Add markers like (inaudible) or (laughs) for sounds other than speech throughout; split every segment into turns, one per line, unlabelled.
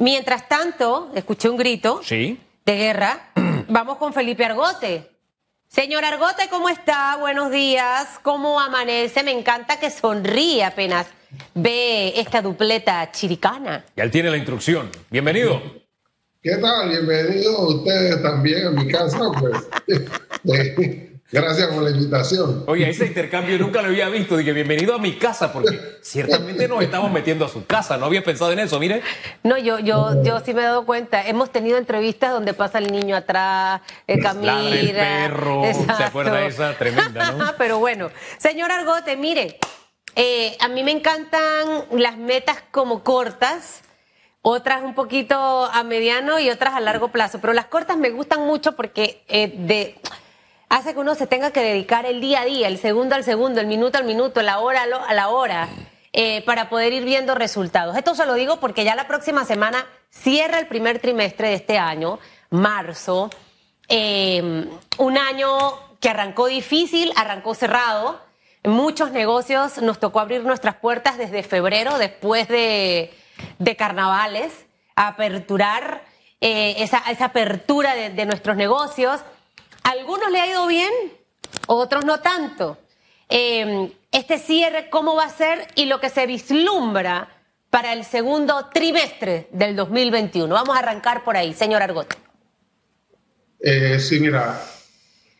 Mientras tanto, escuché un grito
Sí.
de guerra. (clears throat) Vamos con Felipe Argote. Señor Argote, ¿cómo está? Buenos días. ¿Cómo amanece? Me encanta que sonríe apenas ve esta dupleta chiricana.
Ya él tiene la instrucción. Bienvenido.
¿Qué tal? Bienvenidos ustedes también a mi casa, pues. (laughs) Gracias por la invitación.
Oye, ese intercambio nunca lo había visto. Dije, bienvenido a mi casa, porque ciertamente nos estamos metiendo a su casa. No había pensado en eso, mire.
No, yo, yo, yo sí me he dado cuenta. Hemos tenido entrevistas donde pasa el niño atrás, eh, camina.
Ladra el perro. ¿Se acuerda de esa? Tremenda, ¿no? (laughs)
Pero bueno, señor Argote, mire, eh, a mí me encantan las metas como cortas, otras un poquito a mediano y otras a largo plazo, pero las cortas me gustan mucho porque eh, de, hace que uno se tenga que dedicar el día a día, el segundo al segundo, el minuto al minuto, la hora a la hora, eh, para poder ir viendo resultados. Esto se lo digo porque ya la próxima semana cierra el primer trimestre de este año, marzo, eh, un año que arrancó difícil, arrancó cerrado. Muchos negocios nos tocó abrir nuestras puertas desde febrero, después de, de carnavales, aperturar eh, esa, apertura de nuestros negocios. Algunos le ha ido bien, otros no tanto. Eh, este cierre, ¿cómo va a ser? Y lo que se vislumbra para el segundo trimestre del 2021. Vamos a arrancar por ahí, señor Argote.
Eh, sí, mira,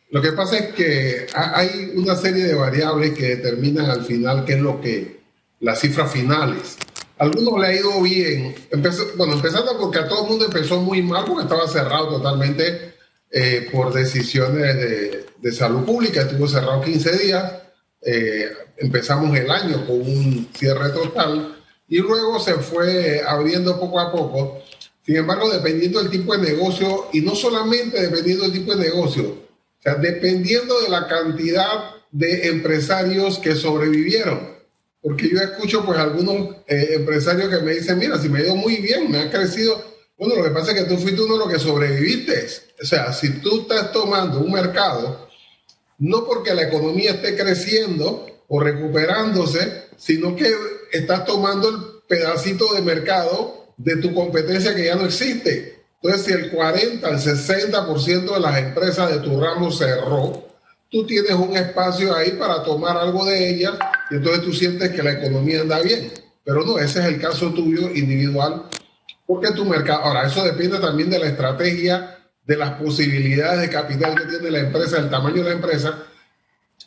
lo que pasa es que ha- hay una serie de variables que determinan al final qué es lo que, las cifras finales. Algunos le ha ido bien, bueno, empezando porque a todo el mundo empezó muy mal porque estaba cerrado totalmente eh, por decisiones de, salud pública, estuvo cerrado 15 días, eh, empezamos el año con un cierre total y luego se fue abriendo poco a poco. Sin embargo, dependiendo del tipo de negocio, y no solamente dependiendo del tipo de negocio, dependiendo de la cantidad de empresarios que sobrevivieron. Porque yo escucho pues algunos eh, empresarios que me dicen, mira, si me ha ido muy bien, me ha crecido. Bueno, lo que pasa es que tú fuiste uno de los que sobreviviste. O sea, si tú estás tomando un mercado, no porque la economía esté creciendo o recuperándose, sino que estás tomando el pedacito de mercado de tu competencia que ya no existe. Entonces, si el 40, el 60% de las empresas de tu ramo cerró, tú tienes un espacio ahí para tomar algo de ellas y entonces tú sientes que la economía anda bien. Pero no, ese es el caso tuyo individual, porque tu mercado, ahora eso depende también de la estrategia, de las posibilidades de capital que tiene la empresa, del tamaño de la empresa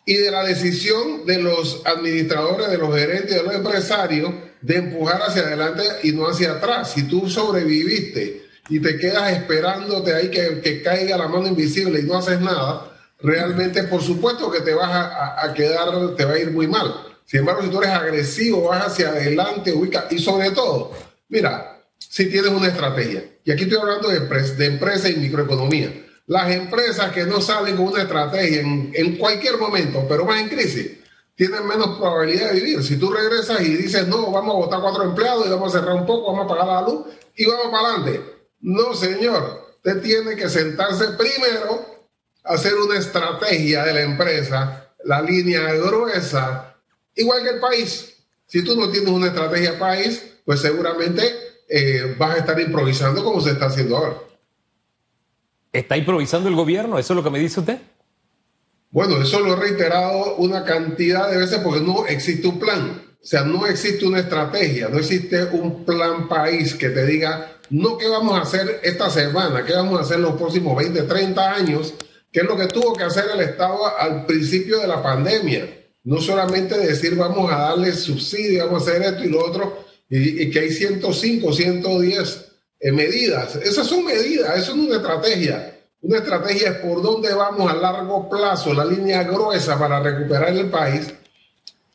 y de la decisión de los administradores, de los gerentes, de los empresarios de empujar hacia adelante y no hacia atrás. Si tú sobreviviste y te quedas esperándote ahí que, que caiga la mano invisible y no haces nada, realmente por supuesto que te vas a, a- quedar, te va a ir muy mal. Sin embargo, si tú eres agresivo, vas hacia adelante, ubica, y sobre todo, mira, si tienes una estrategia, y aquí estoy hablando de, de empresa y microeconomía, las empresas que no salen con una estrategia en, en cualquier momento, pero más en crisis, tienen menos probabilidad de vivir. Si tú regresas y dices, no, vamos a votar cuatro empleados y vamos a cerrar un poco, vamos a pagar la luz y vamos para adelante. No, señor, usted tiene que sentarse primero, hacer una estrategia de la empresa, la línea gruesa, igual que el país. Si tú no tienes una estrategia país, pues seguramente eh, vas a estar improvisando como se está haciendo ahora.
¿Está improvisando el gobierno? ¿Eso es lo que me dice usted?
Bueno, eso lo he reiterado una cantidad de veces porque no existe un plan. O sea, no existe una estrategia, no existe un plan país que te diga, no qué vamos a hacer esta semana, qué vamos a hacer los próximos 20, 30 años, que es lo que tuvo que hacer el Estado al principio de la pandemia. No solamente decir vamos a darle subsidio, vamos a hacer esto y lo otro, y, y que hay 105, 110 eh, medidas. Esas son medidas, eso es una estrategia. Una estrategia es por dónde vamos a largo plazo, la línea gruesa para recuperar el país.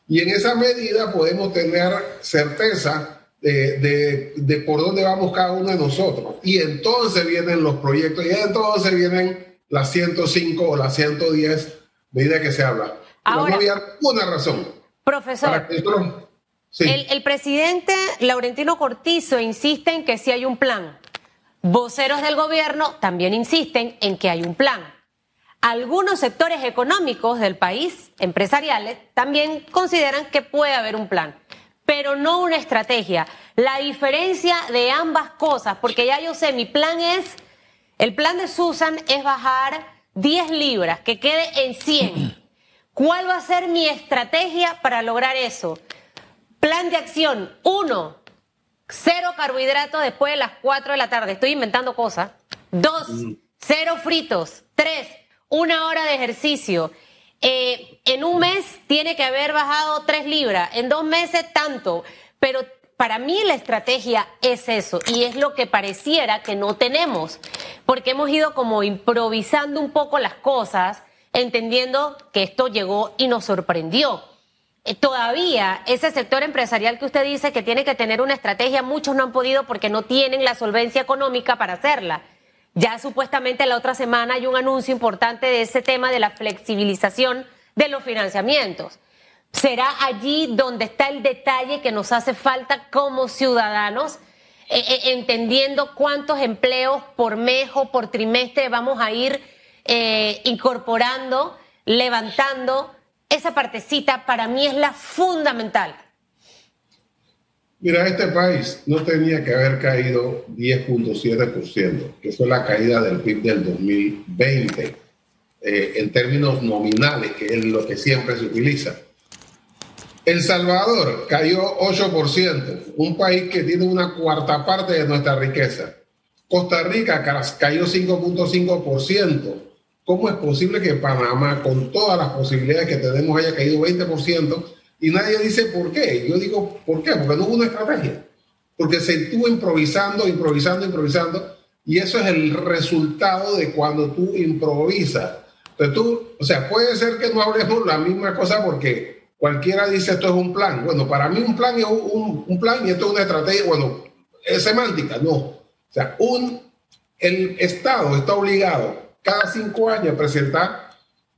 Y en esa medida podemos tener certeza de, de- de por dónde vamos cada uno de nosotros. Y entonces vienen los proyectos, y entonces vienen las 105 o las 110 medidas que se habla. Pero
Ahora-
no había una razón
Profesor,
para que esto-
el, el presidente Laurentino Cortizo insiste en que sí hay un plan. Voceros del gobierno también insisten en que hay un plan. Algunos sectores económicos del país, empresariales, también consideran que puede haber un plan, pero no una estrategia. la diferencia de ambas cosas, porque ya yo sé, mi plan es, el plan de Susan es bajar 10 libras, que quede en 100. ¿Cuál va a ser mi estrategia para lograr eso? Plan de acción, uno, cero carbohidratos después de las 4 de la tarde, estoy inventando cosas. Dos, cero fritos. Tres, una hora de ejercicio. Eh, en un mes tiene que haber bajado tres libras, en dos meses tanto, pero para mí la estrategia es eso y es lo que pareciera que no tenemos, porque hemos ido como improvisando un poco las cosas, entendiendo que esto llegó y nos sorprendió. Eh, todavía ese sector empresarial que usted dice que tiene que tener una estrategia, muchos no han podido porque no tienen la solvencia económica para hacerla. Ya supuestamente la otra semana hay un anuncio importante de ese tema de la flexibilización de los financiamientos. ¿Será allí donde está el detalle que nos hace falta como ciudadanos? Eh, eh, entendiendo cuántos empleos por mes o por trimestre vamos a ir incorporando, levantando. Esa partecita para mí es la fundamental.
Mira, este país no tenía que haber caído 10.7%, que fue la caída del PIB del 2020, eh, en términos nominales, que es lo que siempre se utiliza. El Salvador cayó 8%, un país que tiene una cuarta parte de nuestra riqueza. Costa Rica cayó 5.5%. ¿Cómo es posible que Panamá, con todas las posibilidades que tenemos, haya caído 20%? Y nadie dice por qué. Yo digo, ¿por qué? Porque no hubo una estrategia. Porque se estuvo improvisando, improvisando, improvisando. Y eso es el resultado de cuando tú improvisas. Entonces tú, o sea, puede ser que no hablemos la misma cosa porque cualquiera dice esto es un plan. Bueno, para mí un plan es un, un plan y esto es una estrategia. Bueno, es semántica, no. O sea, un, el Estado está obligado cada cinco años presentar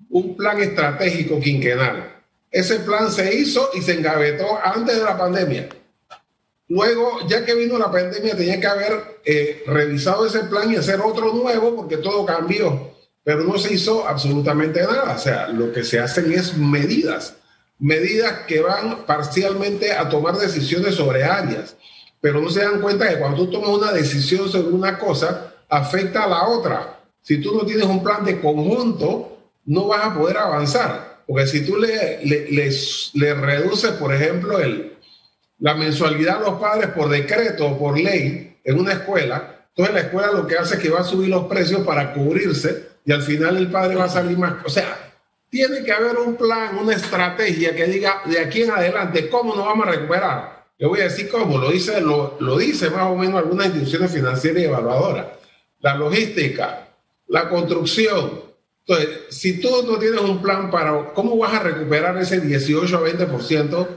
un plan estratégico quinquenal ese plan se hizo y se engavetó antes de la pandemia. Luego, ya que vino la pandemia, tenía que haber eh, revisado ese plan y hacer otro nuevo porque todo cambió. Pero no se hizo absolutamente nada. O sea, lo que se hacen es medidas. Medidas que van parcialmente a tomar decisiones sobre áreas. Pero no se dan cuenta que cuando tú tomas una decisión sobre una cosa, afecta a la otra. Si tú no tienes un plan de conjunto, no vas a poder avanzar. Porque si tú le, le, reduces, por ejemplo, el, la mensualidad a los padres por decreto o por ley en una escuela, entonces la escuela lo que hace es que va a subir los precios para cubrirse y al final el padre va a salir más. O sea, tiene que haber un plan, una estrategia que diga de aquí en adelante cómo nos vamos a recuperar. Le voy a decir cómo, lo dice, lo, lo dice más o menos algunas instituciones financieras y evaluadoras. La logística, la construcción, entonces, si tú no tienes un plan para cómo vas a recuperar ese 18 a 20%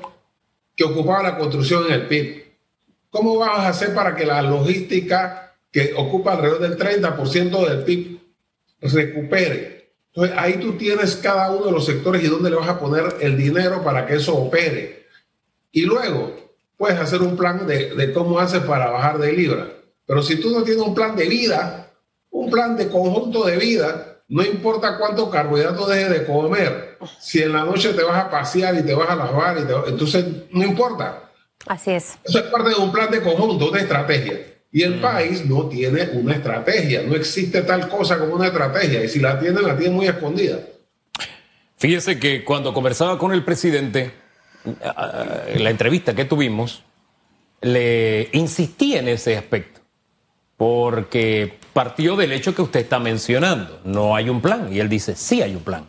que ocupaba la construcción en el PIB, ¿cómo vas a hacer para que la logística que ocupa alrededor del 30% del PIB recupere? Entonces, ahí tú tienes cada uno de los sectores y dónde le vas a poner el dinero para que eso opere. Y luego puedes hacer un plan de, de cómo haces para bajar de libra. Pero si tú no tienes un plan de vida, un plan de conjunto de vida, no importa cuánto carbohidratos dejes de comer, si en la noche te vas a pasear y te vas a lavar, y entonces no importa.
Así es.
Eso es parte de un plan de conjunto, una estrategia. Y el mm. país no tiene una estrategia, no existe tal cosa como una estrategia, y si la tiene, la tiene muy escondida.
Fíjese que cuando conversaba con el presidente, en la entrevista que tuvimos, le insistí en ese aspecto, porque partió del hecho que usted está mencionando. No hay un plan. Y él dice, sí hay un plan.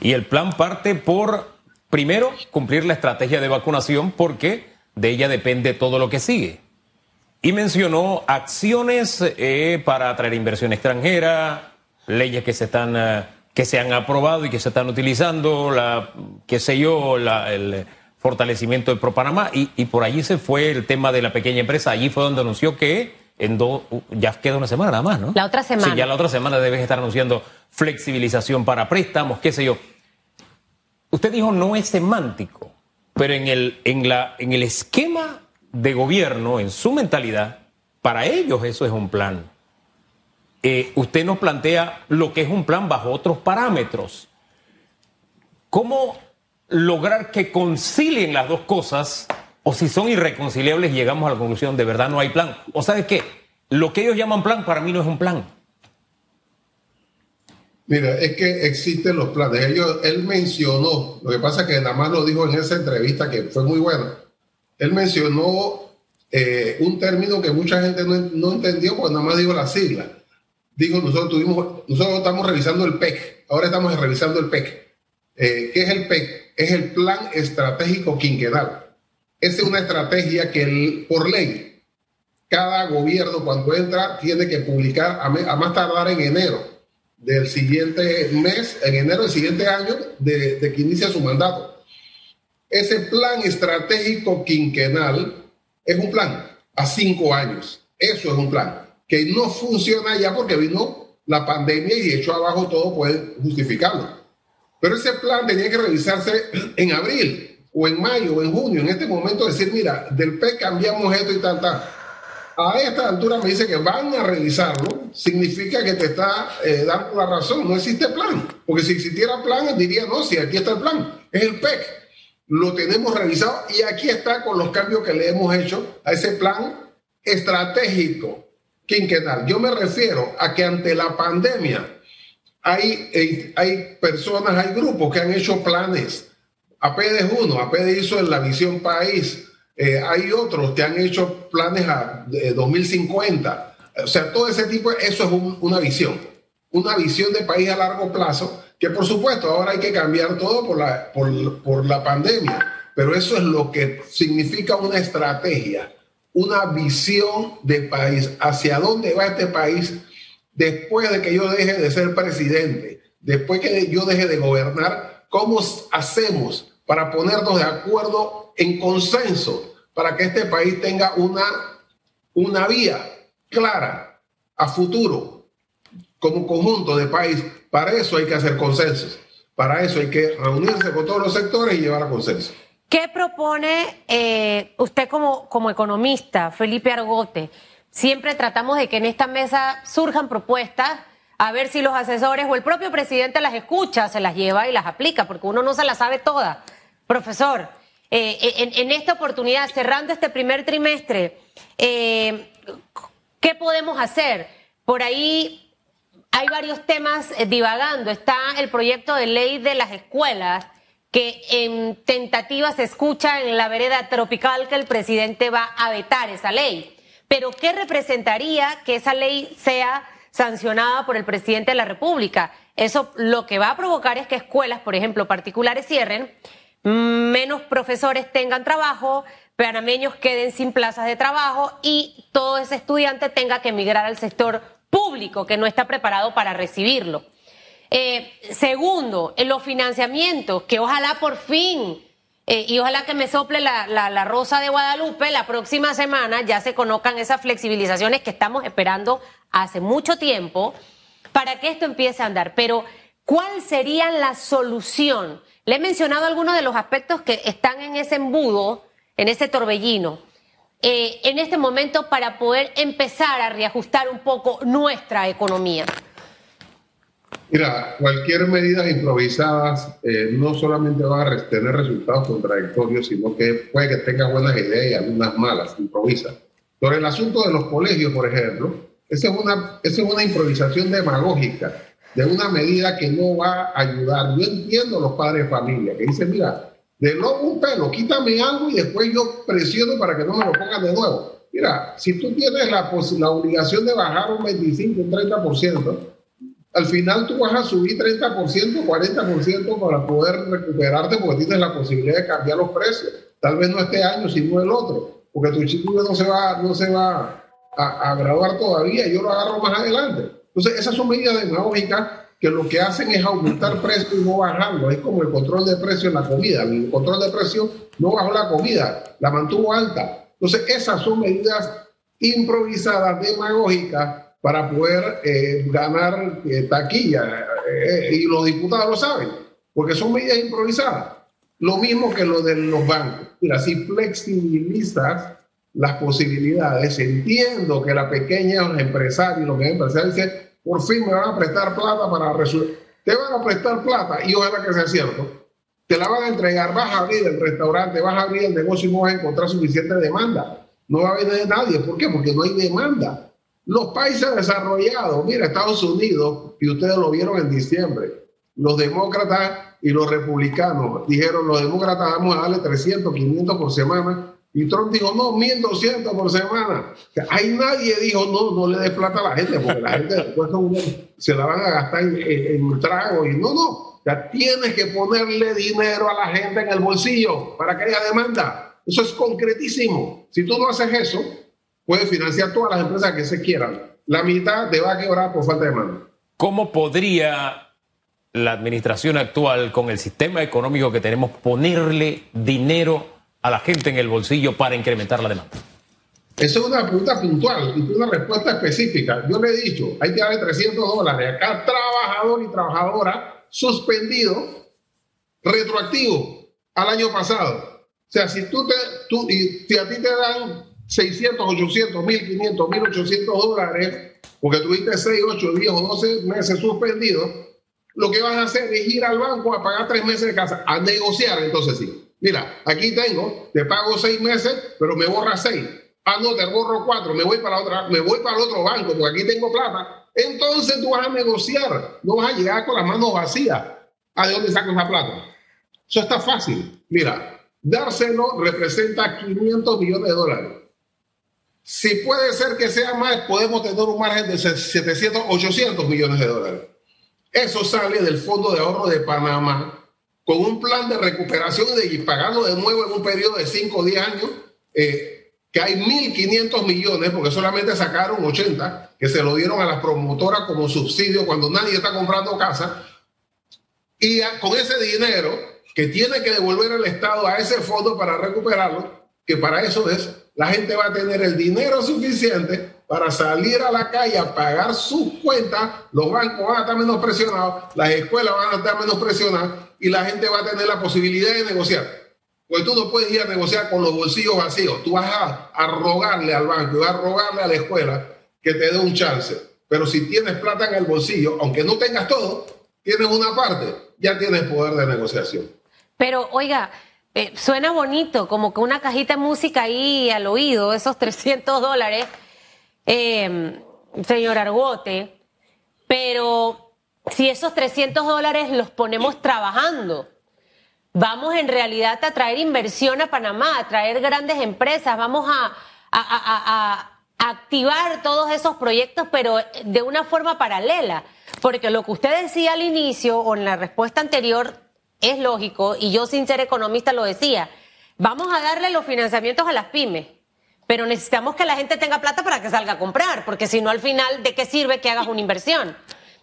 Y el plan parte por, primero, cumplir la estrategia de vacunación porque de ella depende todo lo que sigue. Y mencionó acciones eh, para atraer inversión extranjera, leyes que se están... Eh, que se han aprobado y que se están utilizando, la, qué sé yo, el fortalecimiento del ProPanamá, y, y por allí se fue el tema de la pequeña empresa. Allí fue donde anunció que en dos, ya queda una semana nada más, ¿no?
La otra semana.
Sí, ya la otra semana debes estar anunciando flexibilización para préstamos, qué sé yo. Usted dijo no es semántico, pero en el, en la, en el esquema de gobierno, en su mentalidad, para ellos eso es un plan. Eh, usted nos plantea lo que es un plan bajo otros parámetros. ¿Cómo lograr que concilien las dos cosas o si son irreconciliables llegamos a la conclusión de verdad no hay plan. O sabes qué, lo que ellos llaman plan para mí no es un plan.
Mira, es que existen los planes. Él mencionó, lo que pasa es que nada más lo dijo en esa entrevista que fue muy buena. Él mencionó eh, un término que mucha gente no, no, entendió porque nada más dijo la sigla. Dijo, nosotros, tuvimos, nosotros estamos revisando el PEC, ahora estamos revisando el PEC. Eh, ¿Qué es el PEC? Es el Plan Estratégico Quinquenal. Esa es una estrategia que por ley, cada gobierno cuando entra tiene que publicar a, más tardar en enero del siguiente mes, en enero del siguiente año, de, de que inicia su mandato. Ese plan estratégico quinquenal es un plan a cinco años. Eso es un plan que no funciona ya porque vino la pandemia y echó abajo todo, puede justificarlo. Pero ese plan tenía que revisarse en abril o en mayo o en junio. En este momento decir, mira, del PEC cambiamos esto y tal, tal a esta altura me dice que van a revisarlo, significa que te está eh, dando la razón, no existe plan, porque si existiera plan diría, no, si aquí está el plan, es el PEC, lo tenemos revisado y aquí está con los cambios que le hemos hecho a ese plan estratégico quinquenal. Yo me refiero a que ante la pandemia hay, eh, hay personas, hay grupos que han hecho planes. APD es uno, APD hizo en la visión país, eh, hay otros que han hecho planes a 2050. O sea, todo ese tipo, eso es una visión. Una visión de país a largo plazo, que por supuesto ahora hay que cambiar todo por la, por la pandemia. Pero eso es lo que significa una estrategia, una visión de país. ¿Hacia dónde va este país después de que yo deje de ser presidente? Después que yo deje de gobernar, ¿cómo hacemos para ponernos de acuerdo en consenso para que este país tenga una, una vía clara a futuro como conjunto de país. Para eso hay que hacer consensos. Para eso hay que reunirse con todos los sectores y llevar a consenso.
¿Qué propone eh, usted como, como economista, Felipe Argote? Siempre tratamos de que en esta mesa surjan propuestas, a ver si los asesores o el propio presidente las escucha, se las lleva y las aplica, porque uno no se las sabe todas. Profesor, eh, en, esta oportunidad, cerrando este primer trimestre, eh, ¿qué podemos hacer? Por ahí hay varios temas eh, divagando. Está el proyecto de ley de las escuelas, que en tentativa se escucha en la vereda tropical que el presidente va a vetar esa ley. Pero ¿qué representaría que esa ley sea sancionada por el presidente de la República? Eso lo que va a provocar es que escuelas, por ejemplo, particulares cierren menos profesores tengan trabajo, panameños queden sin plazas de trabajo y todo ese estudiante tenga que emigrar al sector público que no está preparado para recibirlo. Eh, segundo, en los financiamientos, que ojalá por fin, eh, y ojalá que me sople la, la, rosa de Guadalupe, la próxima semana ya se conozcan esas flexibilizaciones que estamos esperando hace mucho tiempo para que esto empiece a andar. Pero, ¿cuál sería la solución? Le he mencionado algunos de los aspectos que están en ese embudo, en ese torbellino, eh, en este momento para poder empezar a reajustar un poco nuestra economía.
Mira, cualquier medida improvisada eh, no solamente va a tener resultados contradictorios, sino que puede que tenga buenas ideas y algunas malas, improvisa. Sobre el asunto de los colegios, por ejemplo, esa es una, esa es una improvisación demagógica de una medida que no va a ayudar. Yo entiendo a los padres de familia que dicen, mira, de nuevo un pelo, quítame algo y después yo presiono para que no me lo pongan de nuevo. Mira, si tú tienes la, la obligación de bajar un 25, un 30%, al final tú vas a subir 30%, 40% para poder recuperarte porque tienes la posibilidad de cambiar los precios. Tal vez no este año, sino el otro, porque tu chico no se va, no se va a, a graduar todavía, yo lo agarro más adelante. Entonces, esas son medidas demagógicas que lo que hacen es aumentar precios y no bajarlo. Es como el control de precio en la comida. El control de precio no bajó la comida, la mantuvo alta. Entonces, esas son medidas improvisadas, demagógicas, para poder eh, ganar eh, taquilla. Eh, y los diputados lo saben, porque son medidas improvisadas. Lo mismo que lo de los bancos. Mira, si flexibilizas las posibilidades, entiendo que la pequeña empresaria y los empresarios dicen, por fin me van a prestar plata para resolver. Te van a prestar plata y ojalá que sea cierto, te la van a entregar, vas a abrir el restaurante, vas a abrir el negocio y no vas a encontrar suficiente demanda. No va a haber nadie. ¿Por qué? Porque no hay demanda. Los países desarrollados, mira, Estados Unidos, y ustedes lo vieron en diciembre, los demócratas y los republicanos dijeron, los demócratas vamos a darle 300, 500 por semana, y Trump dijo, no, 1200 por semana. ahí nadie dijo, no, no le des plata a la gente, porque la gente después se la van a gastar en, en, trago. Y no, no, ya tienes que ponerle dinero a la gente en el bolsillo para que haya demanda. Eso es concretísimo. Si tú no haces eso, puedes financiar todas las empresas que se quieran. La mitad te va a quebrar por falta de demanda.
¿Cómo podría la administración actual, con el sistema económico que tenemos, ponerle dinero a la gente en el bolsillo para incrementar la demanda?
Eso es una pregunta puntual y una respuesta específica. Yo le he dicho, hay que darle 300 dólares a cada trabajador y trabajadora suspendido retroactivo al año pasado. O sea, si tú te, tú, y si a ti te dan 600, 800, 1500, 1800 dólares, porque tuviste 6, 8, 10 o 12 meses suspendidos, lo que vas a hacer es ir al banco a pagar 3 meses de casa, a negociar. Entonces sí, Mira, aquí tengo, te pago seis meses, pero me borra seis. Ah, no, te borro cuatro, me voy para otra, me voy para el otro banco, porque aquí tengo plata. Entonces tú vas a negociar, no vas a llegar con las manos vacías. ¿A de dónde sacas la plata? Eso está fácil. Mira, dárselo representa 500 millones de dólares. Si puede ser que sea más, podemos tener un margen de 700, 800 millones de dólares. Eso sale del Fondo de Ahorro de Panamá con un plan de recuperación y de pagarlo de nuevo en un periodo de 5 o 10 años, eh, que hay 1.500 millones, porque solamente sacaron 80, que se lo dieron a las promotoras como subsidio cuando nadie está comprando casa. Y con ese dinero que tiene que devolver el Estado a ese fondo para recuperarlo, que para eso es, la gente va a tener el dinero suficiente para salir a la calle a pagar sus cuentas, los bancos van a estar menos presionados, las escuelas van a estar menos presionadas y la gente va a tener la posibilidad de negociar. Pues tú no puedes ir a negociar con los bolsillos vacíos, tú vas a, rogarle al banco, vas a rogarle a la escuela que te dé un chance. Pero si tienes plata en el bolsillo, aunque no tengas todo, tienes una parte, ya tienes poder de negociación.
Pero oiga, eh, suena bonito, como que una cajita de música ahí al oído, esos (laughs) 300 dólares eh, señor Argote, pero si esos 300 dólares los ponemos trabajando, vamos en realidad a traer inversión a Panamá, a traer grandes empresas, vamos a, activar todos esos proyectos, pero de una forma paralela. Porque lo que usted decía al inicio o en la respuesta anterior es lógico, y yo sin ser economista lo decía, vamos a darle los financiamientos a las pymes. Pero necesitamos que la gente tenga plata para que salga a comprar, porque si no, al final, ¿de qué sirve que hagas una inversión?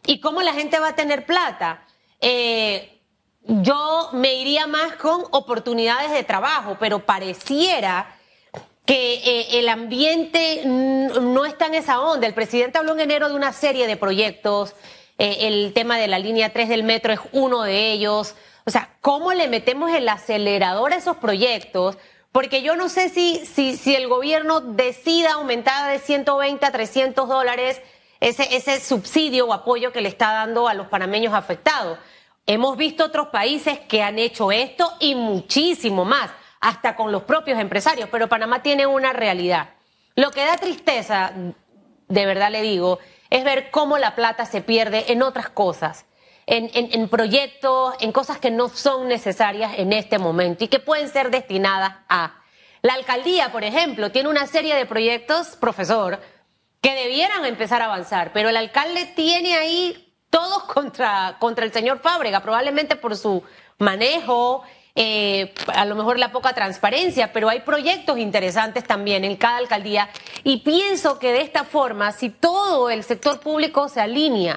¿Y cómo la gente va a tener plata? Eh, yo me iría más con oportunidades de trabajo, pero pareciera que eh, el ambiente no está en esa onda. El presidente habló en enero de una serie de proyectos, eh, el tema de la línea 3 del metro es uno de ellos. O sea, ¿cómo le metemos el acelerador a esos proyectos? Porque yo no sé si, si, si el gobierno decida aumentar de 120 a 300 dólares ese, subsidio o apoyo que le está dando a los panameños afectados. Hemos visto otros países que han hecho esto y muchísimo más, hasta con los propios empresarios, pero Panamá tiene una realidad. Lo que da tristeza, de verdad le digo, es ver cómo la plata se pierde en otras cosas en, proyectos, en cosas que no son necesarias en este momento y que pueden ser destinadas a. La alcaldía, por ejemplo, tiene una serie de proyectos, profesor, que debieran empezar a avanzar, pero el alcalde tiene ahí todos contra, contra el señor Fábrega, probablemente por su manejo, eh, a lo mejor la poca transparencia, pero hay proyectos interesantes también en cada alcaldía y pienso que de esta forma, si todo el sector público se alinea,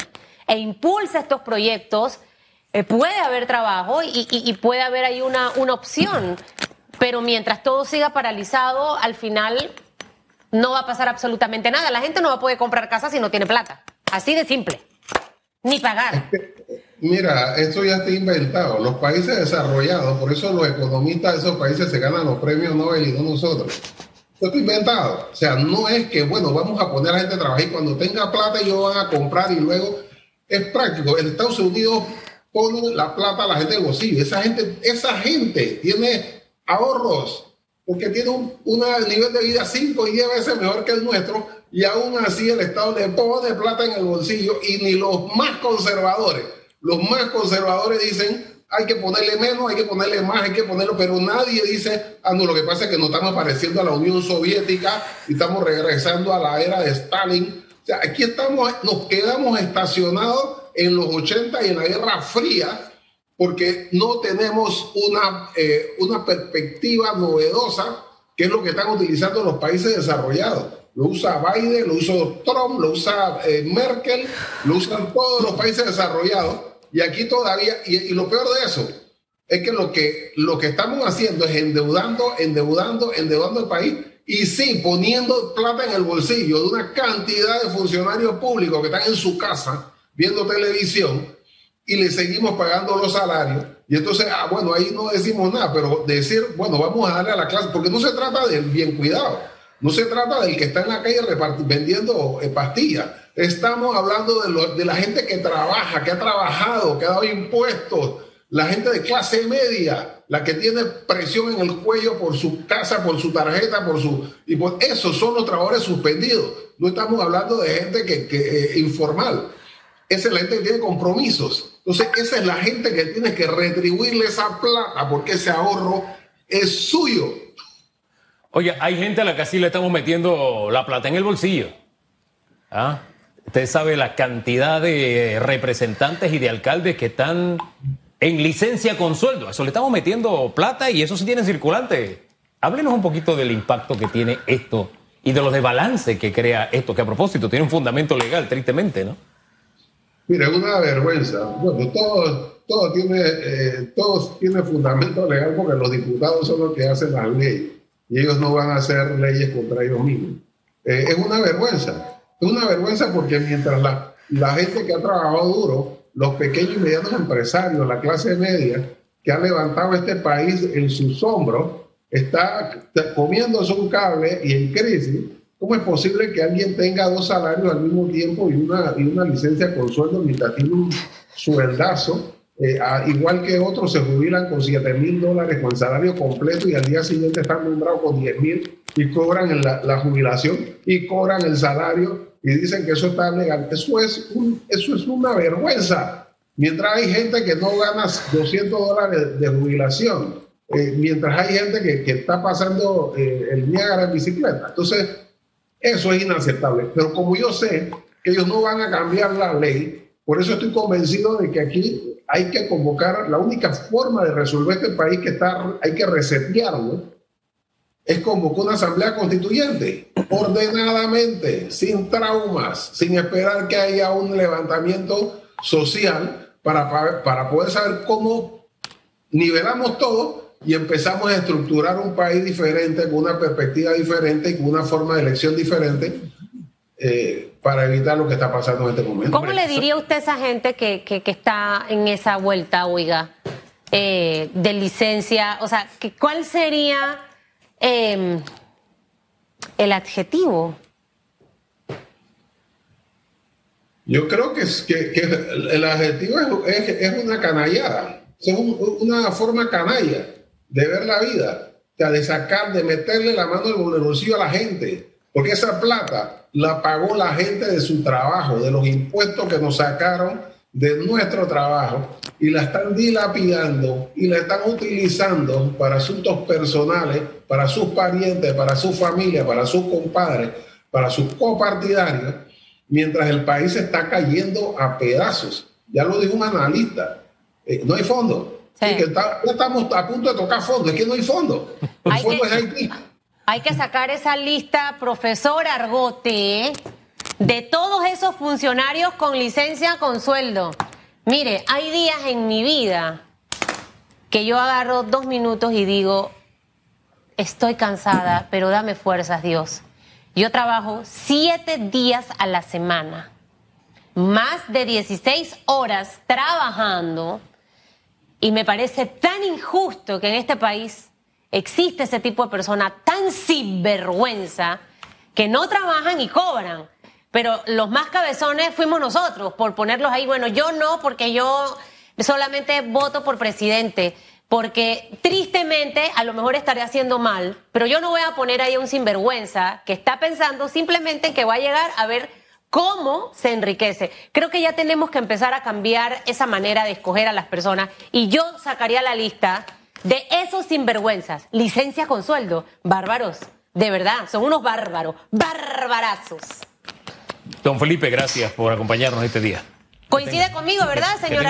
e impulsa estos proyectos, eh, puede haber trabajo y, puede haber ahí una, una opción. Pero mientras todo siga paralizado, al final no va a pasar absolutamente nada. La gente no va a poder comprar casa si no tiene plata. Así de simple. Ni pagar.
Mira, esto ya está inventado. Los países desarrollados, por eso los economistas de esos países se ganan los premios Nobel y no nosotros. Esto está inventado. O sea, no es que, bueno, vamos a poner a la gente a trabajar y cuando tenga plata ellos van a comprar y luego es práctico. En Estados Unidos ponen la plata a la gente del bolsillo. Esa gente, esa gente tiene ahorros porque tiene un nivel de vida cinco y 10 veces mejor que el nuestro y aún así el Estado le pone plata en el bolsillo y ni los más conservadores, los más conservadores dicen hay que ponerle menos, hay que ponerle más, hay que ponerlo, pero nadie dice, ah, no, lo que pasa es que no estamos pareciendo a la Unión Soviética y estamos regresando a la era de Stalin. O sea, aquí estamos, nos quedamos estacionados en los 80 y en la Guerra Fría porque no tenemos una, eh, una perspectiva novedosa, que es lo que están utilizando los países desarrollados. Lo usa Biden, lo usa Trump, lo usa eh, Merkel, lo usan todos los países desarrollados. Y aquí todavía, y, lo peor de eso, es que lo, que lo que estamos haciendo es endeudando, endeudando, endeudando el país y sí, poniendo plata en el bolsillo de una cantidad de funcionarios públicos que están en su casa viendo televisión y le seguimos pagando los salarios. Y entonces, ah, bueno, ahí no decimos nada, pero decir, bueno, vamos a darle a la clase, porque no se trata del bien cuidado, no se trata del que está en la calle vendiendo eh, pastillas. Estamos hablando de, de la gente que trabaja, que ha trabajado, que ha dado impuestos, la gente de clase media, la que tiene presión en el cuello por su casa, por su tarjeta, por su... Y por esos son los trabajadores suspendidos. No estamos hablando de gente que, que eh, informal. Esa es la gente que tiene compromisos. Entonces, esa es la gente que tiene que retribuirle esa plata porque ese ahorro es suyo.
Oye, hay gente a la que así le estamos metiendo la plata en el bolsillo. ¿Ah? Usted sabe la cantidad de representantes y de alcaldes que están en licencia con sueldo. Eso le estamos metiendo plata y eso sí tiene circulante. Háblenos un poquito del impacto que tiene esto y de los de balance que crea esto, que a propósito tiene un fundamento legal, tristemente, ¿no?
Mira, es una vergüenza. Bueno, todo, todo, tiene, eh, todo tiene fundamento legal porque los diputados son los que hacen las leyes y ellos no van a hacer leyes contra ellos mismos. Eh, es una vergüenza. Es una vergüenza porque mientras la, la gente que ha trabajado duro, los pequeños y medianos empresarios, la clase media, que ha levantado este país en sus hombros, está comiéndose un cable y en crisis, ¿Cómo es posible que alguien tenga dos salarios al mismo tiempo y una, y una licencia con sueldo mientras tiene un sueldazo? Eh, igual que otros se jubilan con 7 mil dólares con salario completo y al día siguiente están nombrados con 10 mil y cobran la, la, jubilación y cobran el salario y dicen que eso está legal. Eso es, eso es una vergüenza. Mientras hay gente que no gana 200 dólares de jubilación, eh, mientras hay gente que, que está pasando eh, el Niágara en bicicleta. Entonces, eso es inaceptable. Pero como yo sé que ellos no van a cambiar la ley, por eso estoy convencido de que aquí hay que convocar, la única forma de resolver este país que está, hay que resetearlo, es convocar una asamblea constituyente, ordenadamente, sin traumas, sin esperar que haya un levantamiento social para, para poder saber cómo nivelamos todo y empezamos a estructurar un país diferente, con una perspectiva diferente y con una forma de elección diferente eh, para evitar lo que está pasando en este momento.
¿Cómo le diría usted a esa gente que, que, está en esa vuelta, oiga, eh, de licencia? O sea, que, ¿cuál sería em, el adjetivo?
Yo creo que, el adjetivo es, es, una canallada, es una forma canalla de ver la vida, de sacar, de meterle la mano en el bolsillo a la gente, porque esa plata la pagó la gente de su trabajo, de los impuestos que nos sacaron de nuestro trabajo y la están dilapidando y la están utilizando para asuntos personales, para sus parientes, para su familia, para sus compadres, para sus copartidarios, mientras el país está cayendo a pedazos. Ya lo dijo un analista, eh, no hay fondo. Sí. que estamos a punto de tocar fondo, es que no hay fondo. El hay fondo
que, es Haití. Hay que sacar esa lista, profesor Argote, de todos esos funcionarios con licencia, con sueldo. Mire, hay días en mi vida que yo agarro dos minutos y digo, estoy cansada, pero dame fuerzas, Dios. Yo trabajo siete días a la semana, más de 16 horas trabajando y me parece tan injusto que en este país existe ese tipo de persona tan sinvergüenza que no trabajan y cobran. Pero los más cabezones fuimos nosotros por ponerlos ahí. Bueno, yo no, porque yo solamente voto por presidente, porque tristemente a lo mejor estaré haciendo mal, pero yo no voy a poner ahí a un sinvergüenza que está pensando simplemente que va a llegar a ver cómo se enriquece. Creo que ya tenemos que empezar a cambiar esa manera de escoger a las personas. Y yo sacaría la lista de esos sinvergüenzas, licencia con sueldo, bárbaros, de verdad, son unos bárbaros, barbarazos.
Don Felipe, gracias por acompañarnos este día.
Coincide conmigo, ¿verdad,
que
señor